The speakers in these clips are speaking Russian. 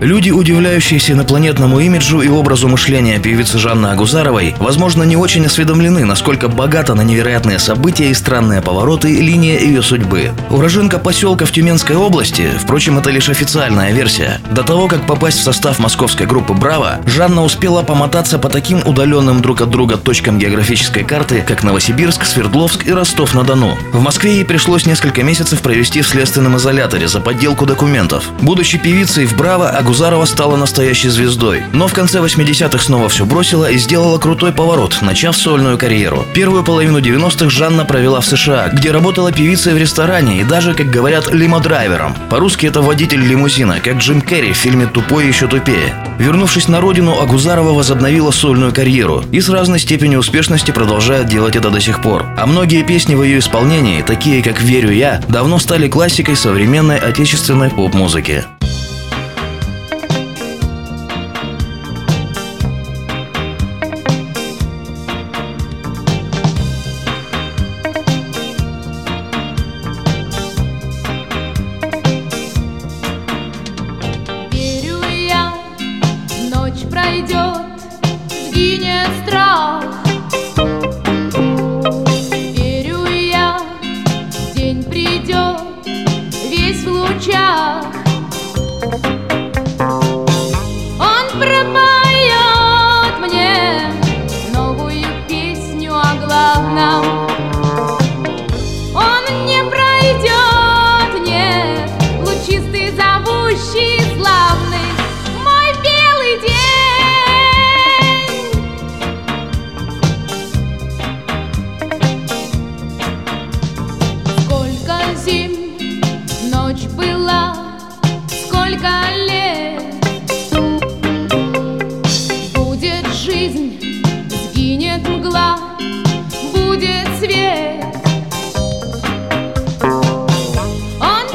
Люди, удивляющиеся инопланетному имиджу и образу мышления певицы Жанны Агузаровой, возможно, не очень осведомлены, насколько богата на невероятные события и странные повороты линия ее судьбы. Уроженка поселка в Тюменской области, впрочем, это лишь официальная версия. До того, как попасть в состав московской группы «Браво», Жанна успела помотаться по таким удаленным друг от друга точкам географической карты, как Новосибирск, Свердловск и Ростов-на-Дону. В Москве ей пришлось несколько месяцев провести в следственном изоляторе за подделку документов. Будучи певицей в «Браво», Агузарова стала настоящей звездой. Но в конце 80-х снова все бросила и сделала крутой поворот, начав сольную карьеру. Первую половину 90-х Жанна провела в США, где работала певицей в ресторане и даже, как говорят, лимодрайвером. По-русски это водитель лимузина, как Джим Керри в фильме «Тупой еще тупее». Вернувшись на родину, Агузарова возобновила сольную карьеру и с разной степенью успешности продолжает делать это до сих пор. А многие песни в ее исполнении, такие как «Верю я», давно стали классикой современной отечественной поп-музыки. пройдет, сгинет страх.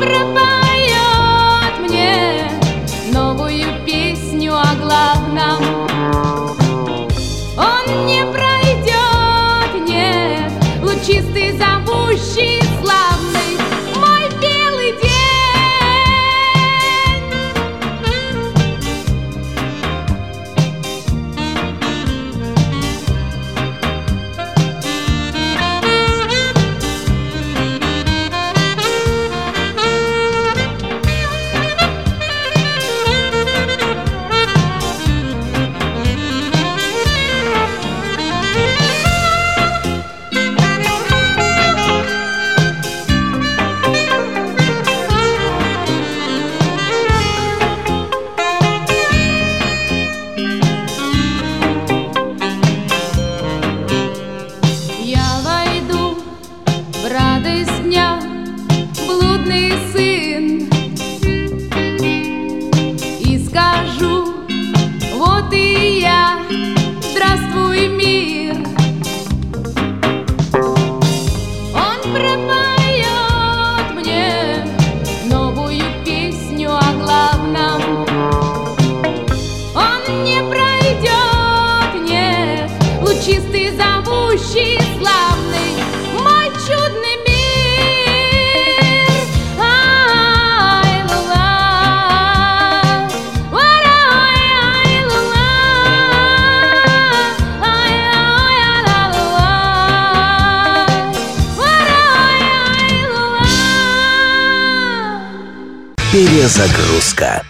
from Перезагрузка.